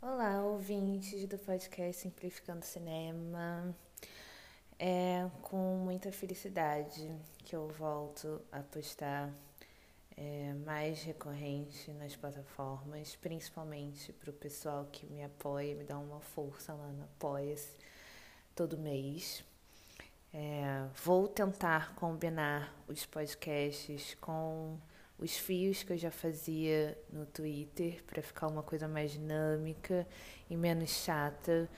Olá, ouvintes do podcast Simplificando Cinema. É com muita felicidade que eu volto a postar é, mais recorrente nas plataformas, principalmente para o pessoal que me apoia, me dá uma força lá no Apoia-se todo mês. É, vou tentar combinar os podcasts com os fios que eu já fazia no Twitter para ficar uma coisa mais dinâmica e menos chata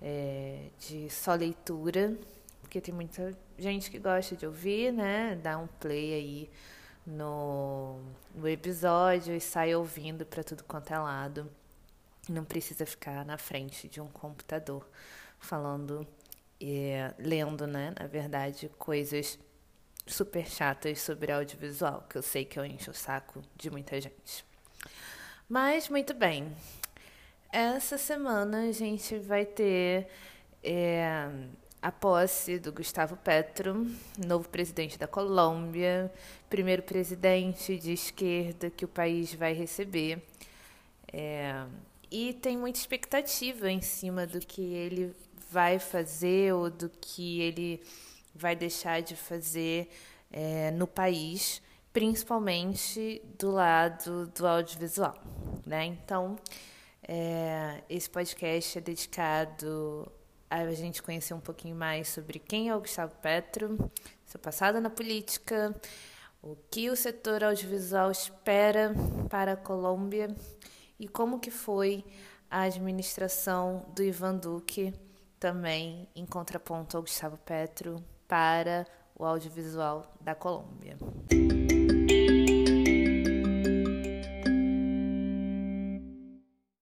é, de só leitura, porque tem muita gente que gosta de ouvir, né? Dá um play aí no, no episódio e sai ouvindo para tudo quanto é lado. Não precisa ficar na frente de um computador falando, é, lendo, né? Na verdade, coisas super chatas sobre audiovisual, que eu sei que eu encho o saco de muita gente. Mas, muito bem. Essa semana a gente vai ter é, a posse do Gustavo Petro, novo presidente da Colômbia, primeiro presidente de esquerda que o país vai receber. É, e tem muita expectativa em cima do que ele vai fazer ou do que ele vai deixar de fazer é, no país, principalmente do lado do audiovisual. Né? Então, é, esse podcast é dedicado a gente conhecer um pouquinho mais sobre quem é o Gustavo Petro, seu passado na política, o que o setor audiovisual espera para a Colômbia e como que foi a administração do Ivan Duque, também em contraponto ao Gustavo Petro, para o audiovisual da Colômbia.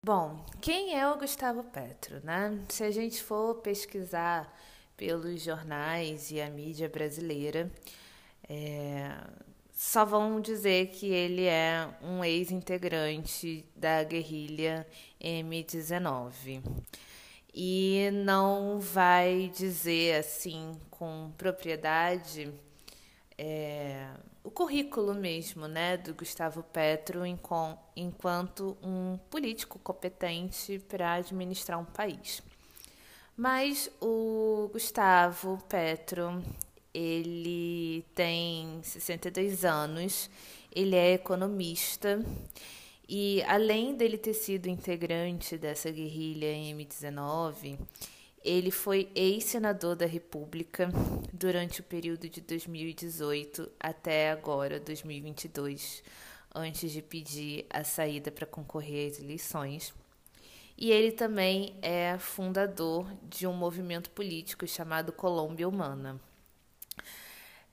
Bom, quem é o Gustavo Petro, né? Se a gente for pesquisar pelos jornais e a mídia brasileira, é, só vão dizer que ele é um ex-integrante da guerrilha M19 e não vai dizer assim com propriedade é, o currículo mesmo, né, do Gustavo Petro enquanto um político competente para administrar um país. Mas o Gustavo Petro, ele tem 62 anos, ele é economista e além dele ter sido integrante dessa guerrilha em M19, ele foi ex-senador da República durante o período de 2018 até agora, 2022, antes de pedir a saída para concorrer às eleições. E ele também é fundador de um movimento político chamado Colômbia Humana.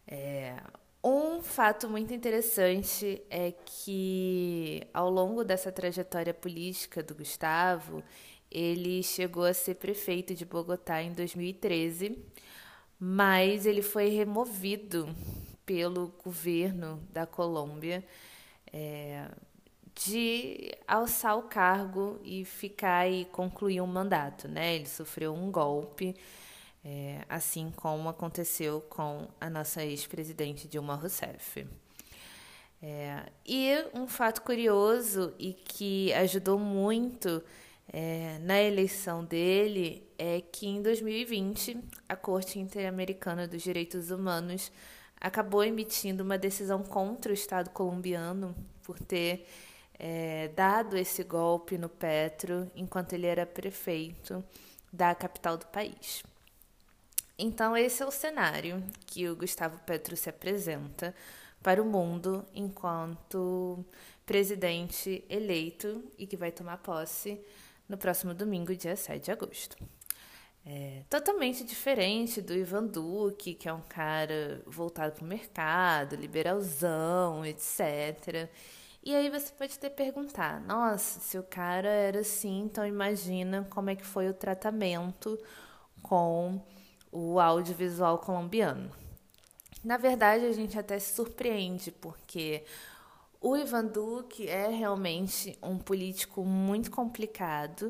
É, um fato muito interessante é que, ao longo dessa trajetória política do Gustavo, ele chegou a ser prefeito de Bogotá em 2013, mas ele foi removido pelo governo da Colômbia é, de alçar o cargo e ficar e concluir um mandato. Né? Ele sofreu um golpe é, assim como aconteceu com a nossa ex-presidente Dilma Rousseff. É, e um fato curioso e que ajudou muito é, na eleição dele é que em 2020 a Corte Interamericana dos Direitos Humanos acabou emitindo uma decisão contra o Estado colombiano por ter é, dado esse golpe no Petro enquanto ele era prefeito da capital do país. Então, esse é o cenário que o Gustavo Petro se apresenta para o mundo enquanto presidente eleito e que vai tomar posse no próximo domingo, dia 7 de agosto. É totalmente diferente do Ivan Duque, que é um cara voltado para o mercado, liberalzão, etc. E aí você pode ter perguntar, nossa, se o cara era assim, então imagina como é que foi o tratamento com o audiovisual colombiano. Na verdade, a gente até se surpreende, porque o Ivan Duque é realmente um político muito complicado,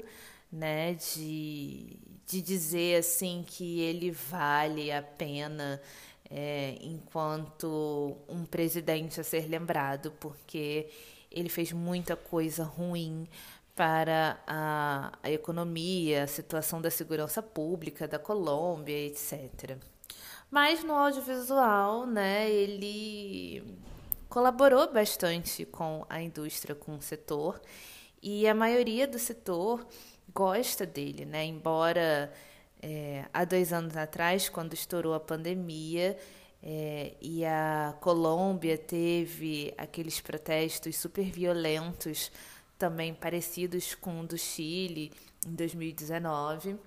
né, de, de dizer assim que ele vale a pena é, enquanto um presidente a ser lembrado, porque ele fez muita coisa ruim para a, a economia, a situação da segurança pública da Colômbia, etc. Mas no audiovisual, né, ele colaborou bastante com a indústria, com o setor, e a maioria do setor gosta dele, né? Embora é, há dois anos atrás, quando estourou a pandemia é, e a Colômbia teve aqueles protestos super violentos, também parecidos com o do Chile em 2019,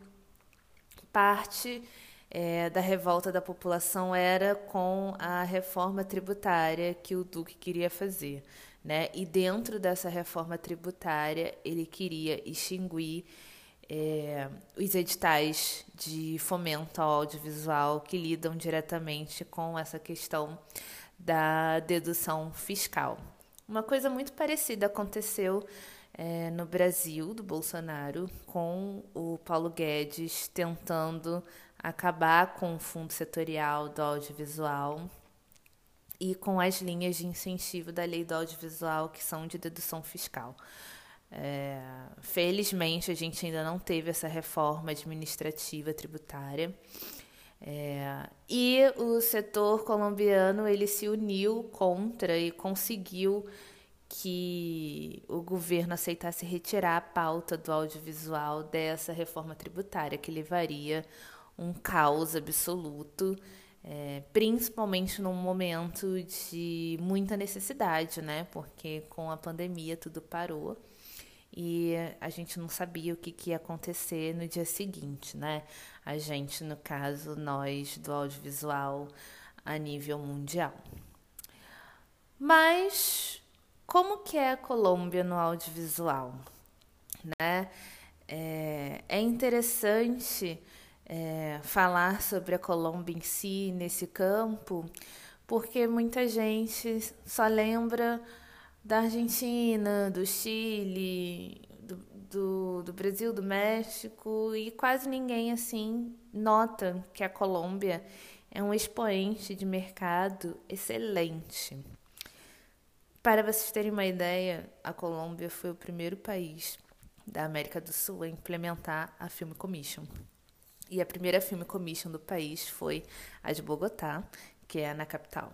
parte é, da revolta da população era com a reforma tributária que o Duque queria fazer. Né? E dentro dessa reforma tributária, ele queria extinguir é, os editais de fomento ao audiovisual que lidam diretamente com essa questão da dedução fiscal. Uma coisa muito parecida aconteceu é, no Brasil, do Bolsonaro, com o Paulo Guedes tentando acabar com o fundo setorial do audiovisual e com as linhas de incentivo da lei do audiovisual que são de dedução fiscal. É, felizmente, a gente ainda não teve essa reforma administrativa tributária. É, e o setor colombiano ele se uniu contra e conseguiu que o governo aceitasse retirar a pauta do audiovisual dessa reforma tributária, que levaria um caos absoluto, é, principalmente num momento de muita necessidade, né? Porque com a pandemia tudo parou e a gente não sabia o que, que ia acontecer no dia seguinte, né? A gente, no caso, nós do audiovisual a nível mundial. Mas como que é a Colômbia no audiovisual, né? É, é interessante é, falar sobre a Colômbia em si nesse campo, porque muita gente só lembra da Argentina, do Chile, do, do, do, Brasil, do México, e quase ninguém assim nota que a Colômbia é um expoente de mercado excelente. Para vocês terem uma ideia, a Colômbia foi o primeiro país da América do Sul a implementar a Film Commission. E a primeira Film Commission do país foi a de Bogotá, que é na capital.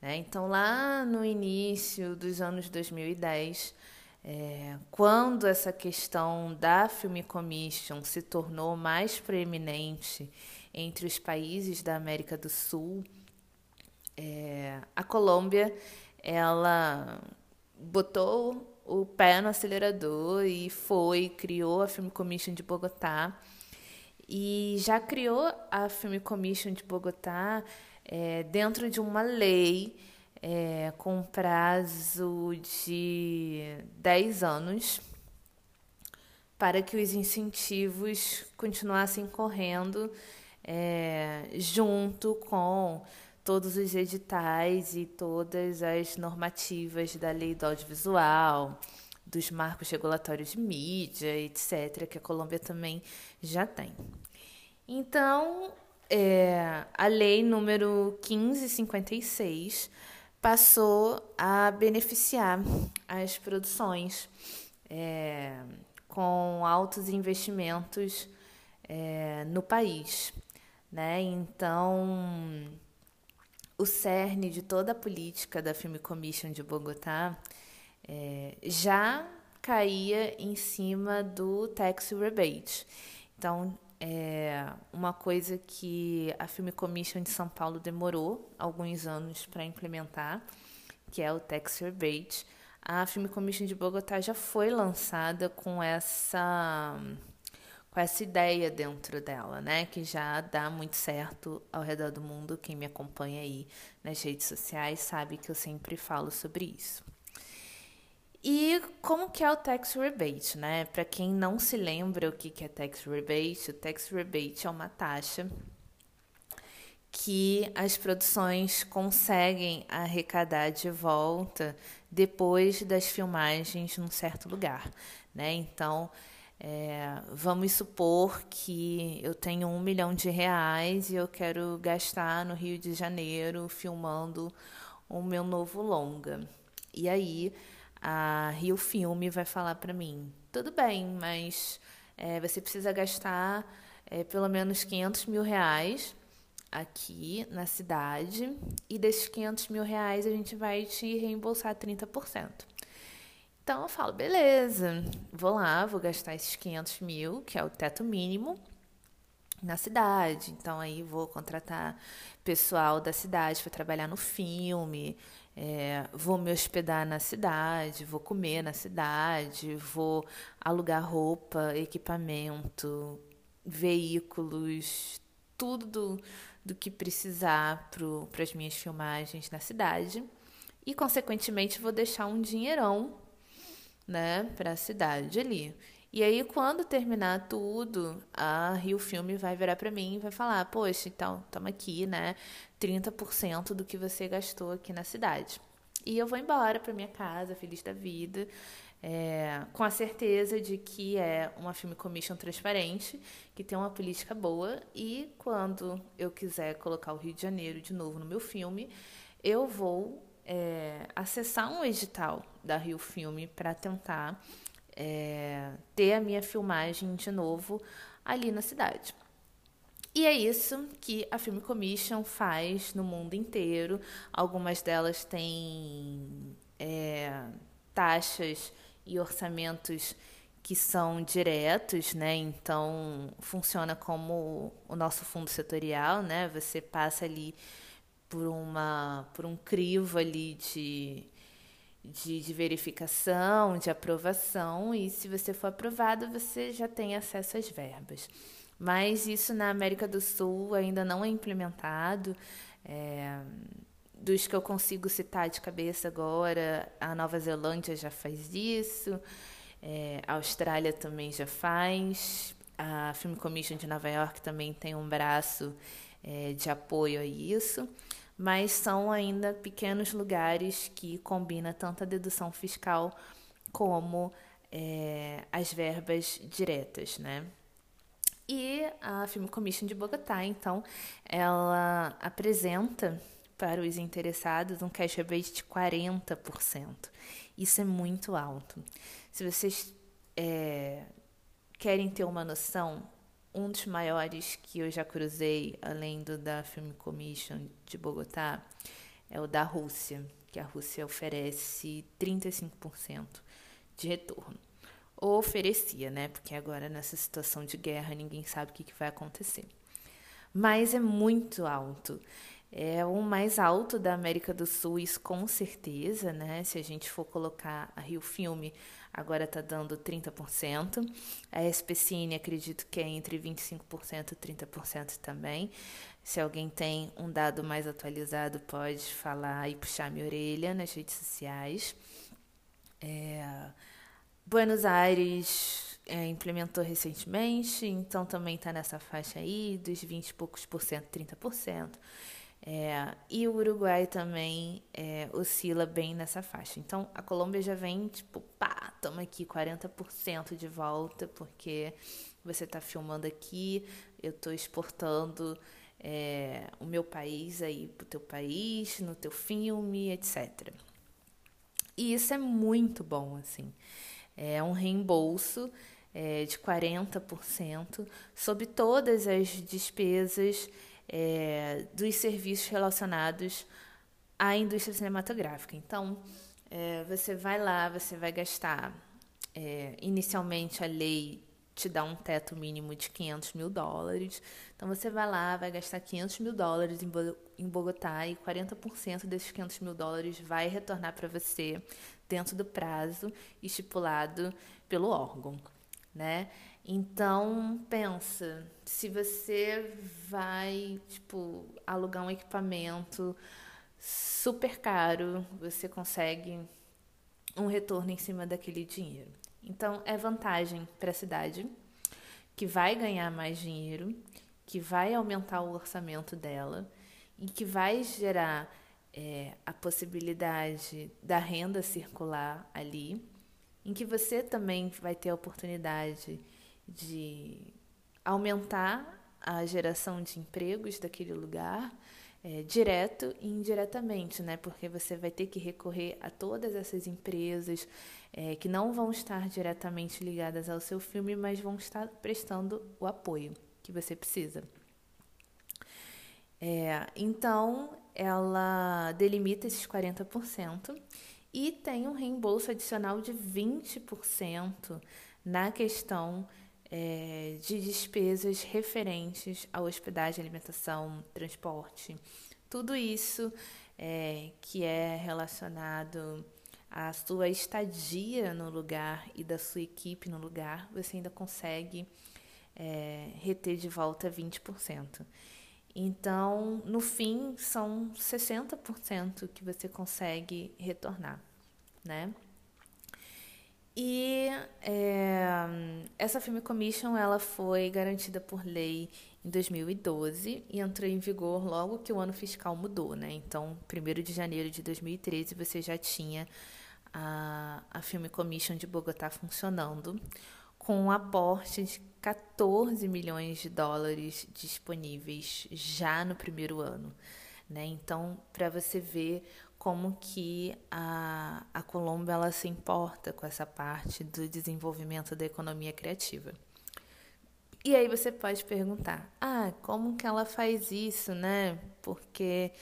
Né? Então, lá no início dos anos 2010, é, quando essa questão da Film Commission se tornou mais preeminente entre os países da América do Sul, é, a Colômbia ela botou o pé no acelerador e foi, criou a Film Commission de Bogotá e já criou a Film Commission de Bogotá é, dentro de uma lei é, com prazo de 10 anos para que os incentivos continuassem correndo é, junto com todos os editais e todas as normativas da lei do audiovisual, dos marcos regulatórios de mídia, etc., que a Colômbia também já tem. Então, é, a lei número 1556 passou a beneficiar as produções é, com altos investimentos é, no país. Né? Então, o cerne de toda a política da Film Commission de Bogotá é, já caía em cima do tax rebate. Então, é uma coisa que a Film Commission de São Paulo demorou alguns anos para implementar, que é o tax rebate. A Film Commission de Bogotá já foi lançada com essa com essa ideia dentro dela, né? Que já dá muito certo ao redor do mundo. Quem me acompanha aí nas redes sociais sabe que eu sempre falo sobre isso. E como que é o tax rebate, né? Para quem não se lembra o que é tax rebate, o tax rebate é uma taxa que as produções conseguem arrecadar de volta depois das filmagens num certo lugar, né? Então, É, vamos supor que eu tenho um milhão de reais e eu quero gastar no Rio de Janeiro filmando o meu novo longa. E aí a Rio Filme vai falar para mim: tudo bem, mas é, você precisa gastar é, pelo menos 500 mil reais aqui na cidade e desses 500 mil reais a gente vai te reembolsar 30%. Então eu falo, beleza, vou lá, vou gastar esses 500 mil, que é o teto mínimo, na cidade. Então aí vou contratar pessoal da cidade para trabalhar no filme, é, vou me hospedar na cidade, vou comer na cidade, vou alugar roupa, equipamento, veículos, tudo do, do que precisar para as minhas filmagens na cidade. E, consequentemente, vou deixar um dinheirão né, para a cidade ali. E aí, quando terminar tudo, a Rio Filme vai virar para mim e vai falar: Poxa, então, estamos aqui, né? 30% do que você gastou aqui na cidade. E eu vou embora para minha casa, feliz da vida, é, com a certeza de que é uma filme commission transparente, que tem uma política boa. E quando eu quiser colocar o Rio de Janeiro de novo no meu filme, eu vou é, acessar um edital da Rio Filme para tentar é, ter a minha filmagem de novo ali na cidade. E é isso que a Film Commission faz no mundo inteiro. Algumas delas têm é, taxas e orçamentos que são diretos, né? Então funciona como o nosso fundo setorial, né? Você passa ali por uma por um crivo ali de, de, de, verificação, de aprovação, e se você for aprovado, você já tem acesso às verbas. Mas isso na América do Sul ainda não é implementado. É, dos que eu consigo citar de cabeça agora, a Nova Zelândia já faz isso, é, a Austrália também já faz, a Film Commission de Nova York também tem um braço é, de apoio a isso, mas são ainda pequenos lugares que combina tanto a dedução fiscal como é, as verbas diretas, né? E a Film Commission de Bogotá, então, ela apresenta para os interessados um cash rebate de 40%. Isso é muito alto. Se vocês é, querem ter uma noção, um dos maiores que eu já cruzei, além do da Film Commission de Bogotá, é o da Rússia, que a Rússia oferece 35% de retorno. Ou oferecia, né? Porque agora nessa situação de guerra ninguém sabe o que, que vai acontecer. Mas é muito alto. É o mais alto da América do Sul, isso com certeza, né? Se a gente for colocar a Rio Filme agora está dando 30%. A SPCine acredito que é entre 25% e 30% também. Se alguém tem um dado mais atualizado, pode falar e puxar minha orelha nas redes sociais. É, Buenos Aires é, implementou recentemente, então também está nessa faixa aí, dos 20 e poucos por cento, 30%. É, e o Uruguai também é, oscila bem nessa faixa. Então, a Colômbia já vem, tipo, pá, toma aqui 40% de volta, porque você está filmando aqui, eu estou exportando é, o meu país aí para o teu país, no teu filme, etc. E isso é muito bom, assim. É um reembolso é, de 40% sobre todas as despesas é, dos serviços relacionados à indústria cinematográfica. Então, é, você vai lá, você vai gastar. É, inicialmente, a lei te dá um teto mínimo de 500 mil dólares. Então, você vai lá, vai gastar 500 mil dólares em Bogotá e 40% desses 500 mil dólares vai retornar para você dentro do prazo estipulado pelo órgão, né? Então, pensa, se você vai, tipo, alugar um equipamento super caro, você consegue um retorno em cima daquele dinheiro. Então, é vantagem para a cidade, que vai ganhar mais dinheiro, que vai aumentar o orçamento dela e que vai gerar é, a possibilidade da renda circular ali em que você também vai ter a oportunidade de aumentar a geração de empregos daquele lugar, é, direto e indiretamente, né? Porque você vai ter que recorrer a todas essas empresas é, que não vão estar diretamente ligadas ao seu filme, mas vão estar prestando o apoio que você precisa. É, então, ela delimita esses 40% e tem um reembolso adicional de 20% na questão é, de despesas referentes à hospedagem, alimentação, transporte. Tudo isso é, que é relacionado à sua estadia no lugar e da sua equipe no lugar, você ainda consegue é, reter de volta 20%. Então, no fim, são 60% que você consegue retornar, né? E é, essa Film Commission ela foi garantida por lei em 2012 e entrou em vigor logo que o ano fiscal mudou, né? Então, 1 de janeiro de 2013 você já tinha a, a Film Commission de Bogotá funcionando com um aporte de 14 milhões de dólares disponíveis já no primeiro ano. Né? Então, para você ver como que a, a Colômbia ela se importa com essa parte do desenvolvimento da economia criativa. E aí você pode perguntar, ah, como que ela faz isso, né? Porque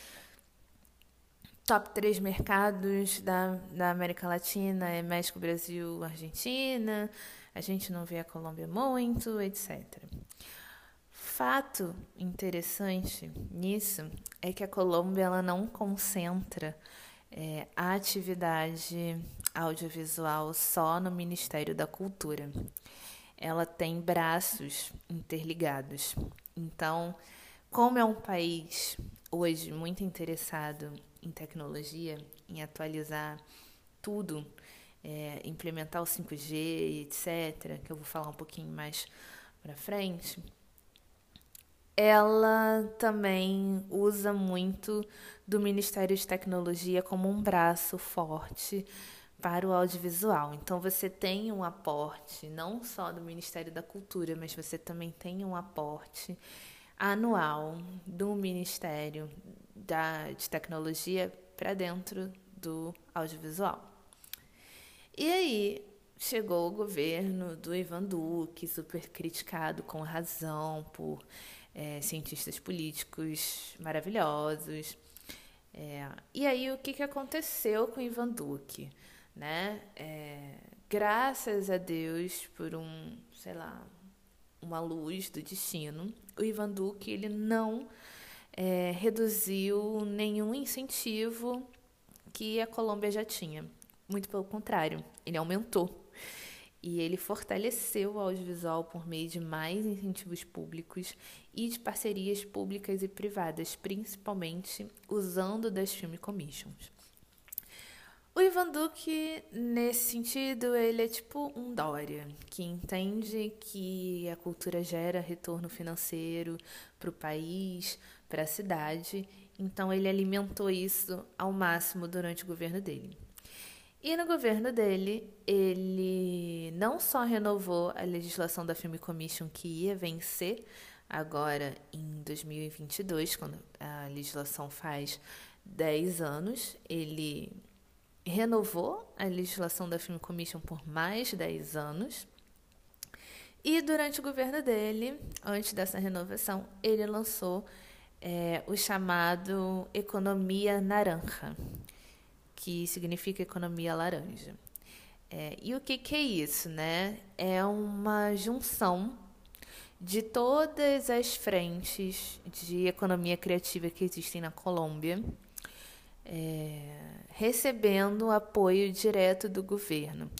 top 3 mercados da, da América Latina é México, Brasil, Argentina a gente não vê a Colômbia muito, etc. Fato interessante nisso é que a Colômbia ela não concentra é, a atividade audiovisual só no Ministério da Cultura. Ela tem braços interligados. Então, como é um país hoje muito interessado em tecnologia, em atualizar tudo é, implementar o 5G, etc., que eu vou falar um pouquinho mais para frente, ela também usa muito do Ministério de Tecnologia como um braço forte para o audiovisual. Então você tem um aporte não só do Ministério da Cultura, mas você também tem um aporte anual do Ministério da, de Tecnologia para dentro do audiovisual. E aí chegou o governo do Ivan Duque, super criticado com razão por é, cientistas políticos maravilhosos. É, e aí o que, que aconteceu com Ivan Duque? Né? É, graças a Deus por um, sei lá, uma luz do destino, o Ivan Duque ele não é, reduziu nenhum incentivo que a Colômbia já tinha. Muito pelo contrário, ele aumentou. E ele fortaleceu o audiovisual por meio de mais incentivos públicos e de parcerias públicas e privadas, principalmente usando das Film Commissions. O Ivan Duque, nesse sentido, ele é tipo um Dória, que entende que a cultura gera retorno financeiro para o país, para a cidade, então ele alimentou isso ao máximo durante o governo dele. E no governo dele, ele não só renovou a legislação da Film Commission que ia vencer agora em 2022, quando a legislação faz 10 anos, ele renovou a legislação da Film Commission por mais 10 anos. E durante o governo dele, antes dessa renovação, ele lançou é, o chamado Economia Naranja, que significa economia laranja. É, e o que, que é isso, né? É uma junção de todas as frentes de economia criativa que existem na Colômbia, é, recebendo apoio direto do governo.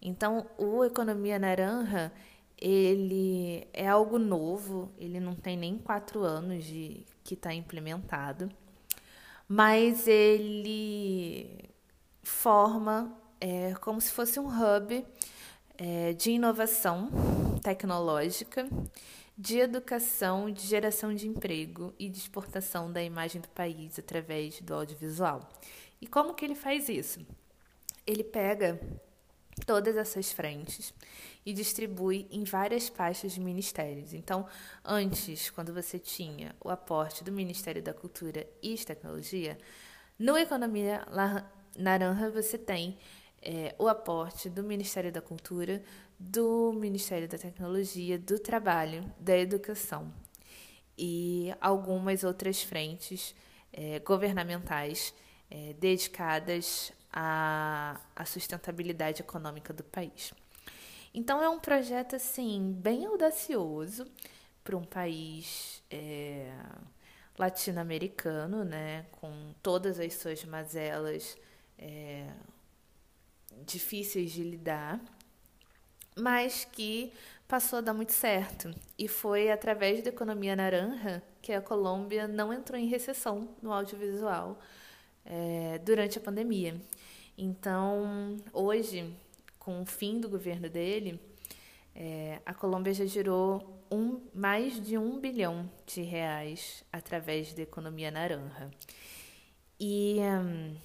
Então, o Economia Naranja ele é algo novo, ele não tem nem quatro anos de que está implementado, mas ele forma é, como se fosse um hub é, de inovação tecnológica, de educação, de geração de emprego e de exportação da imagem do país através do audiovisual. E como que ele faz isso? Ele pega todas essas frentes e distribui em várias pastas de ministérios. Então, antes, quando você tinha o aporte do Ministério da Cultura e Tecnologia, no Economia Naranja você tem é, o aporte do Ministério da Cultura, do Ministério da Tecnologia, do Trabalho, da Educação e algumas outras frentes é, governamentais é, dedicadas à, à sustentabilidade econômica do país. Então é um projeto assim bem audacioso para um país é, latino-americano, né, com todas as suas mazelas é, difíceis de lidar, mas que passou a dar muito certo. E foi através da economia naranja que a Colômbia não entrou em recessão no audiovisual é, durante a pandemia. Então, hoje, com o fim do governo dele, é, a Colômbia já gerou um, mais de um bilhão de reais através da economia naranja. E hum,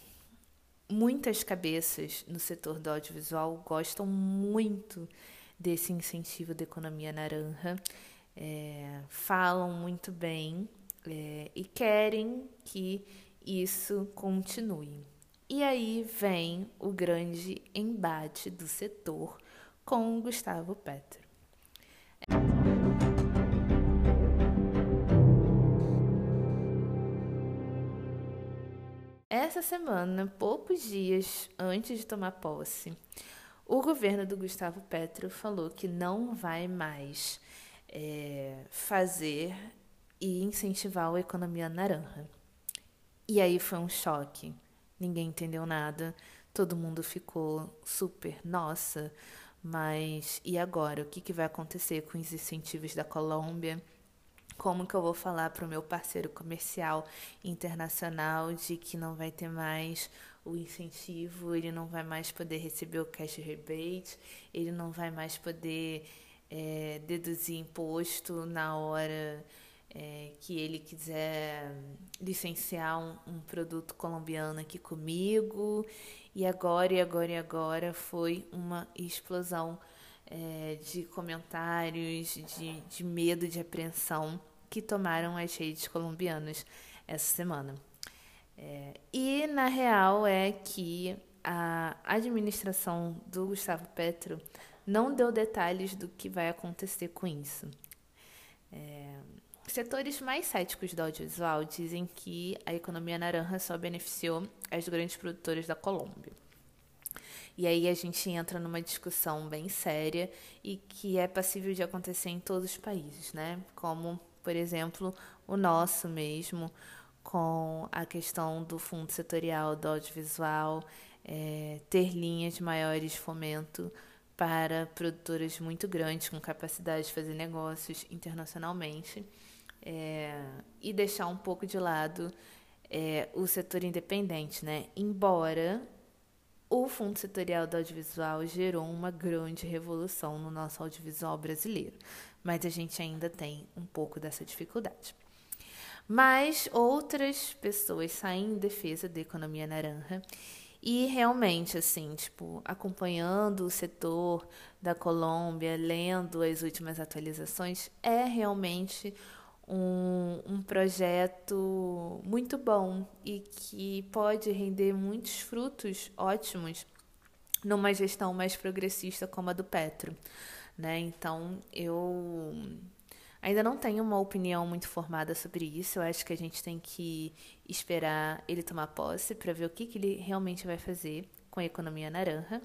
muitas cabeças no setor do audiovisual gostam muito desse incentivo da economia naranja, é, falam muito bem é, e querem que isso continue. E aí vem o grande embate do setor com Gustavo Petro. Essa semana, poucos dias antes de tomar posse, o governo do Gustavo Petro falou que não vai mais é, fazer e incentivar a economia naranja. E aí foi um choque ninguém entendeu nada, todo mundo ficou super, nossa, mas e agora? O que, que vai acontecer com os incentivos da Colômbia? Como que eu vou falar para o meu parceiro comercial internacional de que não vai ter mais o incentivo, ele não vai mais poder receber o cash rebate, ele não vai mais poder é, deduzir imposto na hora é, que ele quiser licenciar um, um, produto colombiano aqui comigo. E agora, e agora, e agora foi uma explosão é, de comentários, de, de medo, de apreensão que tomaram as redes colombianas essa semana. É, e na real é que a administração do Gustavo Petro não deu detalhes do que vai acontecer com isso. É, Setores mais céticos do audiovisual dizem que a economia naranja só beneficiou as grandes produtoras da Colômbia. E aí a gente entra numa discussão bem séria e que é passível de acontecer em todos os países, né? Como, por exemplo, o nosso mesmo, com a questão do fundo setorial do audiovisual, é, ter linhas maiores de fomento para produtoras muito grandes com capacidade de fazer negócios internacionalmente é, e deixar um pouco de lado é, o setor independente, né? Embora o Fundo Setorial do Audiovisual gerou uma grande revolução no nosso audiovisual brasileiro, mas a gente ainda tem um pouco dessa dificuldade. Mas outras pessoas saem em defesa da economia naranja e realmente, assim, tipo, acompanhando o setor da Colômbia, lendo as últimas atualizações, é realmente um, um projeto muito bom e que pode render muitos frutos ótimos numa gestão mais progressista como a do Petro. Né? Então, eu ainda não tenho uma opinião muito formada sobre isso. Eu acho que a gente tem que esperar ele tomar posse para ver o que, que ele realmente vai fazer com a economia naranja.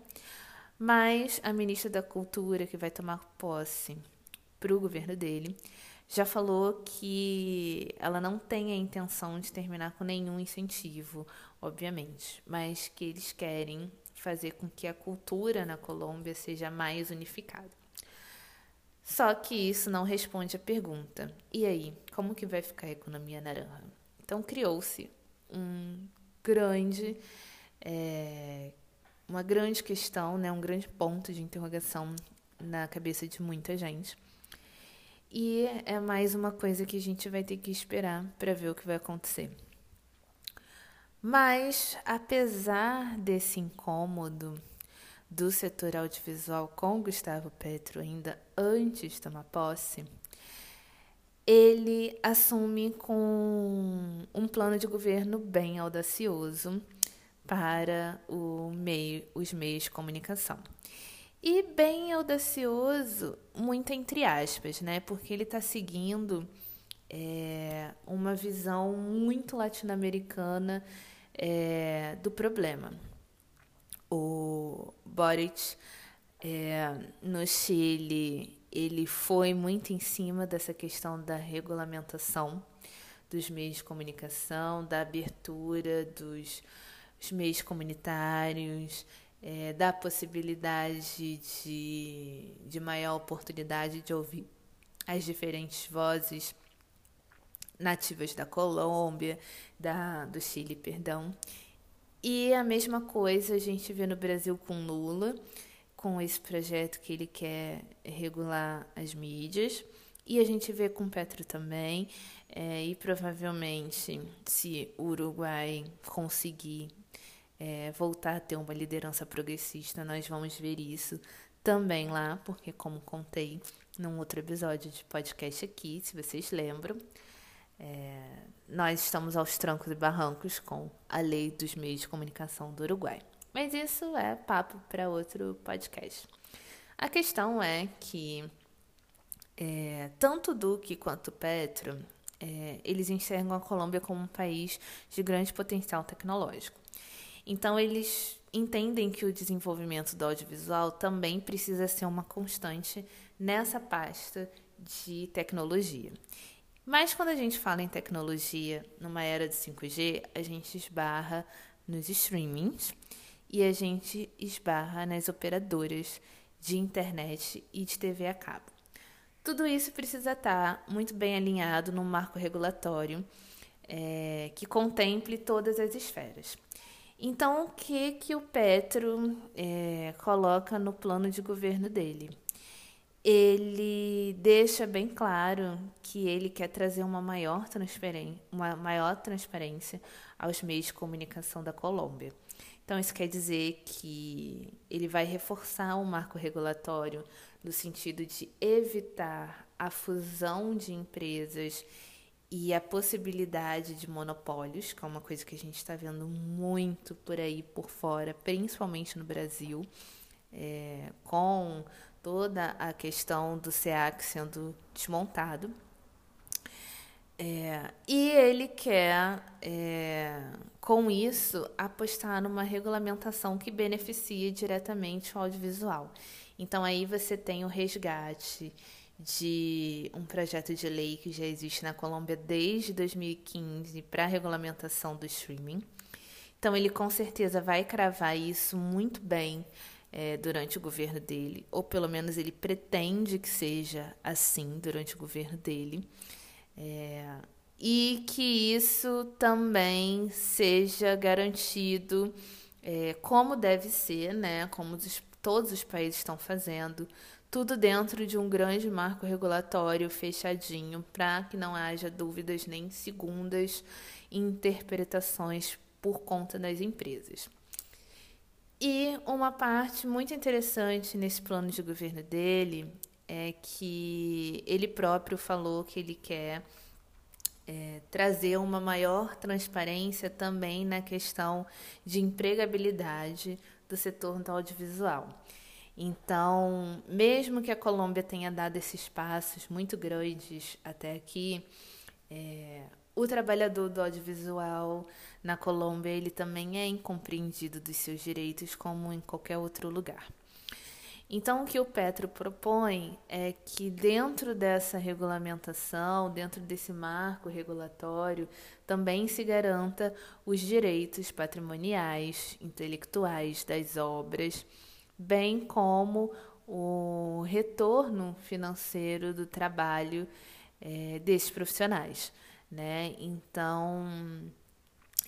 Mas a ministra da Cultura, que vai tomar posse para o governo dele, já falou que ela não tem a intenção de terminar com nenhum incentivo, obviamente, mas que eles querem fazer com que a cultura na Colômbia seja mais unificada. Só que isso não responde à pergunta: e aí, como que vai ficar a economia naranja? Então criou-se um grande, é, uma grande questão, né, um grande ponto de interrogação na cabeça de muita gente e é mais uma coisa que a gente vai ter que esperar para ver o que vai acontecer. Mas, apesar desse incômodo do setor audiovisual com Gustavo Petro ainda antes de tomar posse, ele assume com um plano de governo bem audacioso para meio, os meios de comunicação. E bem audacioso, muito entre aspas, né? Porque ele está seguindo é, uma visão muito latino-americana é, do problema o Boric é, no Chile, ele foi muito em cima dessa questão da regulamentação dos meios de comunicação, da abertura dos meios comunitários, é, da possibilidade de, de maior oportunidade de ouvir as diferentes vozes nativas da Colômbia, da, do Chile, perdão. E a mesma coisa a gente vê no Brasil com Lula, com esse projeto que ele quer regular as mídias. E a gente vê com Petro também. É, e provavelmente, se o Uruguai conseguir é, voltar a ter uma liderança progressista, nós vamos ver isso também lá, porque, como contei num outro episódio de podcast aqui, se vocês lembram, é, nós estamos aos trancos e barrancos com a lei dos meios de comunicação do Uruguai. Mas isso é papo para outro podcast. A questão é que é, tanto Duque quanto Petro, é, eles enxergam a Colômbia como um país de grande potencial tecnológico. Então, eles entendem que o desenvolvimento do audiovisual também precisa ser uma constante nessa pasta de tecnologia. Mas quando a gente fala em tecnologia numa era de 5G, a gente esbarra nos streamings e a gente esbarra nas operadoras de internet e de TV a cabo. Tudo isso precisa estar muito bem alinhado num marco regulatório é, que contemple todas as esferas. Então, o que, que o Petro é, coloca no plano de governo dele? ele deixa bem claro que ele quer trazer uma maior, uma maior transparência aos meios de comunicação da Colômbia. Então, isso quer dizer que ele vai reforçar o marco regulatório no sentido de evitar a fusão de empresas e a possibilidade de monopólios, que é uma coisa que a gente está vendo muito por aí por fora, principalmente no Brasil, é, com toda a questão do SEAC sendo desmontado. É, e ele quer, é, com isso, apostar numa regulamentação que beneficie diretamente o audiovisual. Então, aí você tem o resgate de um projeto de lei que já existe na Colômbia desde 2015 para regulamentação do streaming. Então, ele com certeza vai cravar isso muito bem é, durante o governo dele, ou pelo menos ele pretende que seja assim durante o governo dele, é, e que isso também seja garantido é, como deve ser, né, como os, todos os países estão fazendo, tudo dentro de um grande marco regulatório fechadinho, para que não haja dúvidas nem segundas interpretações por conta das empresas. E uma parte muito interessante nesse plano de governo dele é que ele próprio falou que ele quer é, trazer uma maior transparência também na questão de empregabilidade do setor do audiovisual. Então, mesmo que a Colômbia tenha dado esses passos muito grandes até aqui, é, o trabalhador do audiovisual na Colômbia ele também é incompreendido dos seus direitos como em qualquer outro lugar. Então, o que o Petro propõe é que, dentro dessa regulamentação, dentro desse marco regulatório, também se garanta os direitos patrimoniais, intelectuais das obras, bem como o retorno financeiro do trabalho é, desses profissionais né? Então,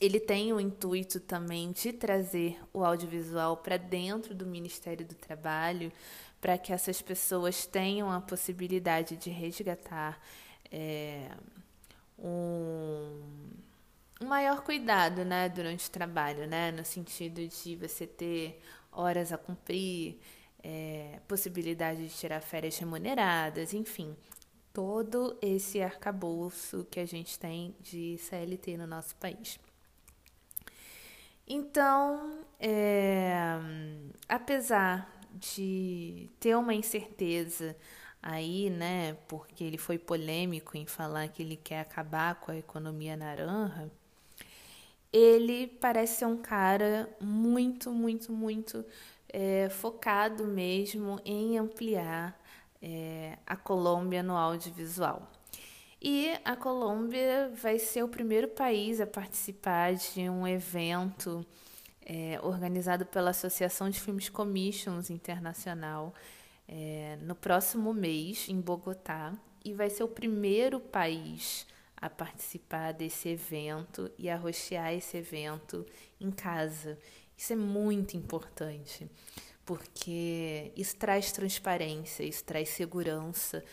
ele tem o intuito também de trazer o audiovisual para dentro do Ministério do Trabalho, para que essas pessoas tenham a possibilidade de resgatar é, um, um maior cuidado né, durante o trabalho, né, no sentido de você ter horas a cumprir, é, possibilidade de tirar férias remuneradas, enfim, todo esse arcabouço que a gente tem de CLT no nosso país. Então, é, apesar de ter uma incerteza aí, né, porque ele foi polêmico em falar que ele quer acabar com a economia naranja, ele parece ser um cara muito, muito, muito é, focado mesmo em ampliar é, a Colômbia no audiovisual. E a Colômbia vai ser o primeiro país a participar de um evento é, organizado pela Associação de Filmes Commissions Internacional é, no próximo mês, em Bogotá, e vai ser o primeiro país a participar desse evento e a rostear esse evento em casa. Isso é muito importante, porque isso traz transparência, isso traz segurança,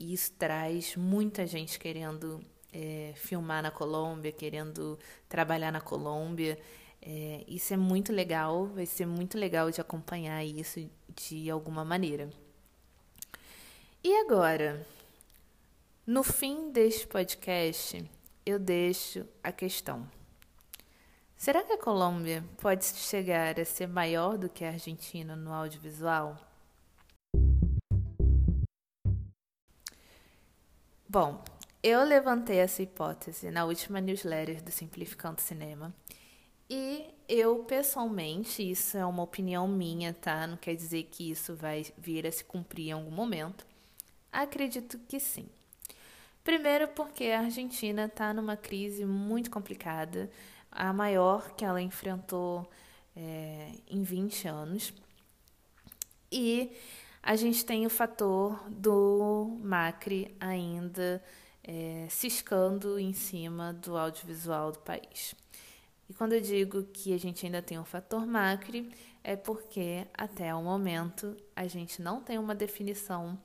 e isso traz muita gente querendo é, filmar na Colômbia, querendo trabalhar na Colômbia. É, isso é muito legal, vai ser muito legal de acompanhar isso de alguma maneira. E agora, no fim deste podcast, eu deixo a questão: será que a Colômbia pode chegar a ser maior do que a Argentina no audiovisual? Bom, eu levantei essa hipótese na última newsletter do Simplificando Cinema e eu, pessoalmente, isso é uma opinião minha, tá? Não quer dizer que isso vai vir a se cumprir em algum momento. Acredito que sim. Primeiro, porque a Argentina está numa crise muito complicada, a maior que ela enfrentou é, em 20 anos. E a gente tem o fator do Macri ainda é, ciscando em cima do audiovisual do país. E quando eu digo que a gente ainda tem um fator macri, é porque até o momento a gente não tem uma definição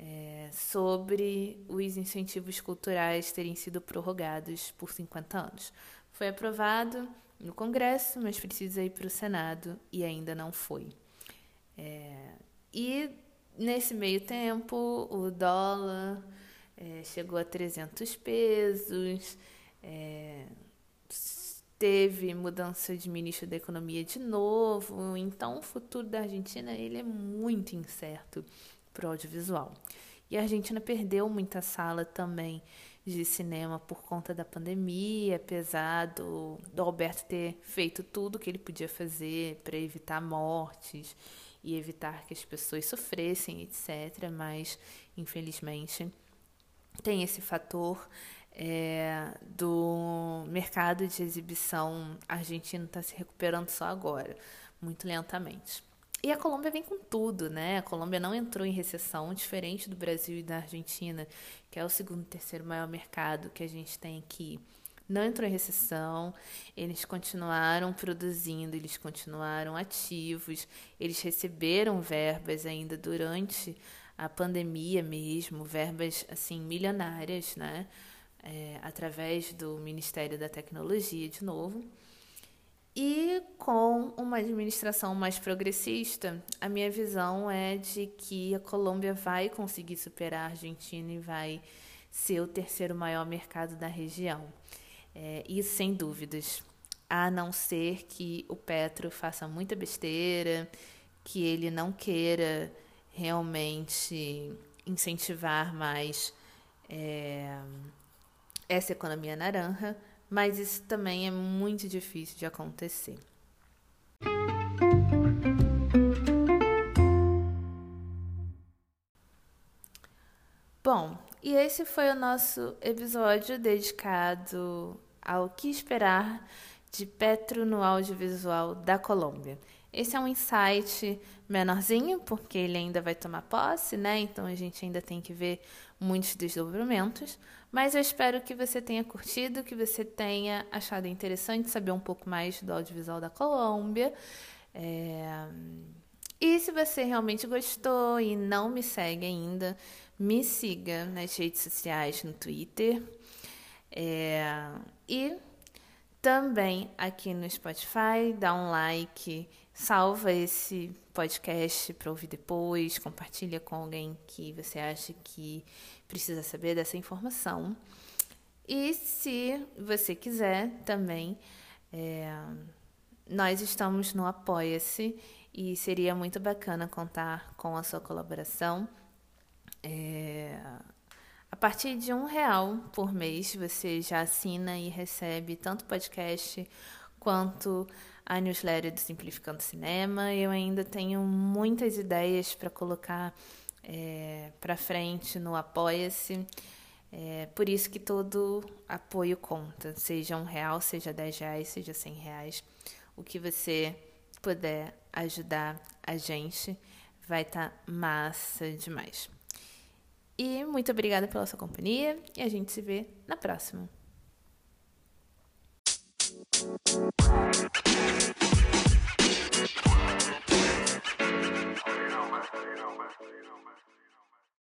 é, sobre os incentivos culturais terem sido prorrogados por 50 anos. Foi aprovado no Congresso, mas precisa ir para o Senado e ainda não foi. É, e nesse meio tempo, o dólar é, chegou a 300 pesos. É, teve mudança de ministro da economia de novo, então o futuro da Argentina ele é muito incerto para o audiovisual. E a Argentina perdeu muita sala também de cinema por conta da pandemia, apesar do, Alberto ter feito tudo que ele podia fazer para evitar mortes e evitar que as pessoas sofressem, etc. Mas, infelizmente, tem esse fator é, do mercado de exibição argentino está se recuperando só agora, muito lentamente. E a Colômbia vem com tudo, né? A Colômbia não entrou em recessão, diferente do Brasil e da Argentina, que é o segundo e terceiro maior mercado que a gente tem aqui. Não entrou em recessão, eles continuaram produzindo, eles continuaram ativos, eles receberam verbas ainda durante a pandemia mesmo, verbas assim milionárias, né? é, através do Ministério da Tecnologia, de novo. E com uma administração mais progressista, a minha visão é de que a Colômbia vai conseguir superar a Argentina e vai ser o terceiro maior mercado da região. É, isso sem dúvidas. A não ser que o Petro faça muita besteira, que ele não queira realmente incentivar mais. É, essa economia naranja, mas isso também é muito difícil de acontecer. Bom, e esse foi o nosso episódio dedicado ao que esperar de Petro no audiovisual da Colômbia. Esse é um insight menorzinho, porque ele ainda vai tomar posse, né? Então a gente ainda tem que ver muitos desdobramentos. Mas eu espero que você tenha curtido, que você tenha achado interessante saber um pouco mais do audiovisual da Colômbia. É... E se você realmente gostou e não me segue ainda, me siga nas redes sociais, no Twitter. É... E também aqui no Spotify, dá um like, salva esse podcast para ouvir depois, compartilha com alguém que você acha que precisa saber dessa informação. E se você quiser também, é, nós estamos no Apoia-se e seria muito bacana contar com a sua colaboração. É, a partir de um real por mês você já assina e recebe tanto podcast quanto a newsletter do Simplificando Cinema. Eu ainda tenho muitas ideias para colocar é, para frente no Apoia-se. É, por isso que todo apoio conta, seja um real, seja dez reais, seja cem reais. O que você puder ajudar a gente vai estar tá massa demais. E muito obrigada pela sua companhia e a gente se vê na próxima. You know, man. You know, man.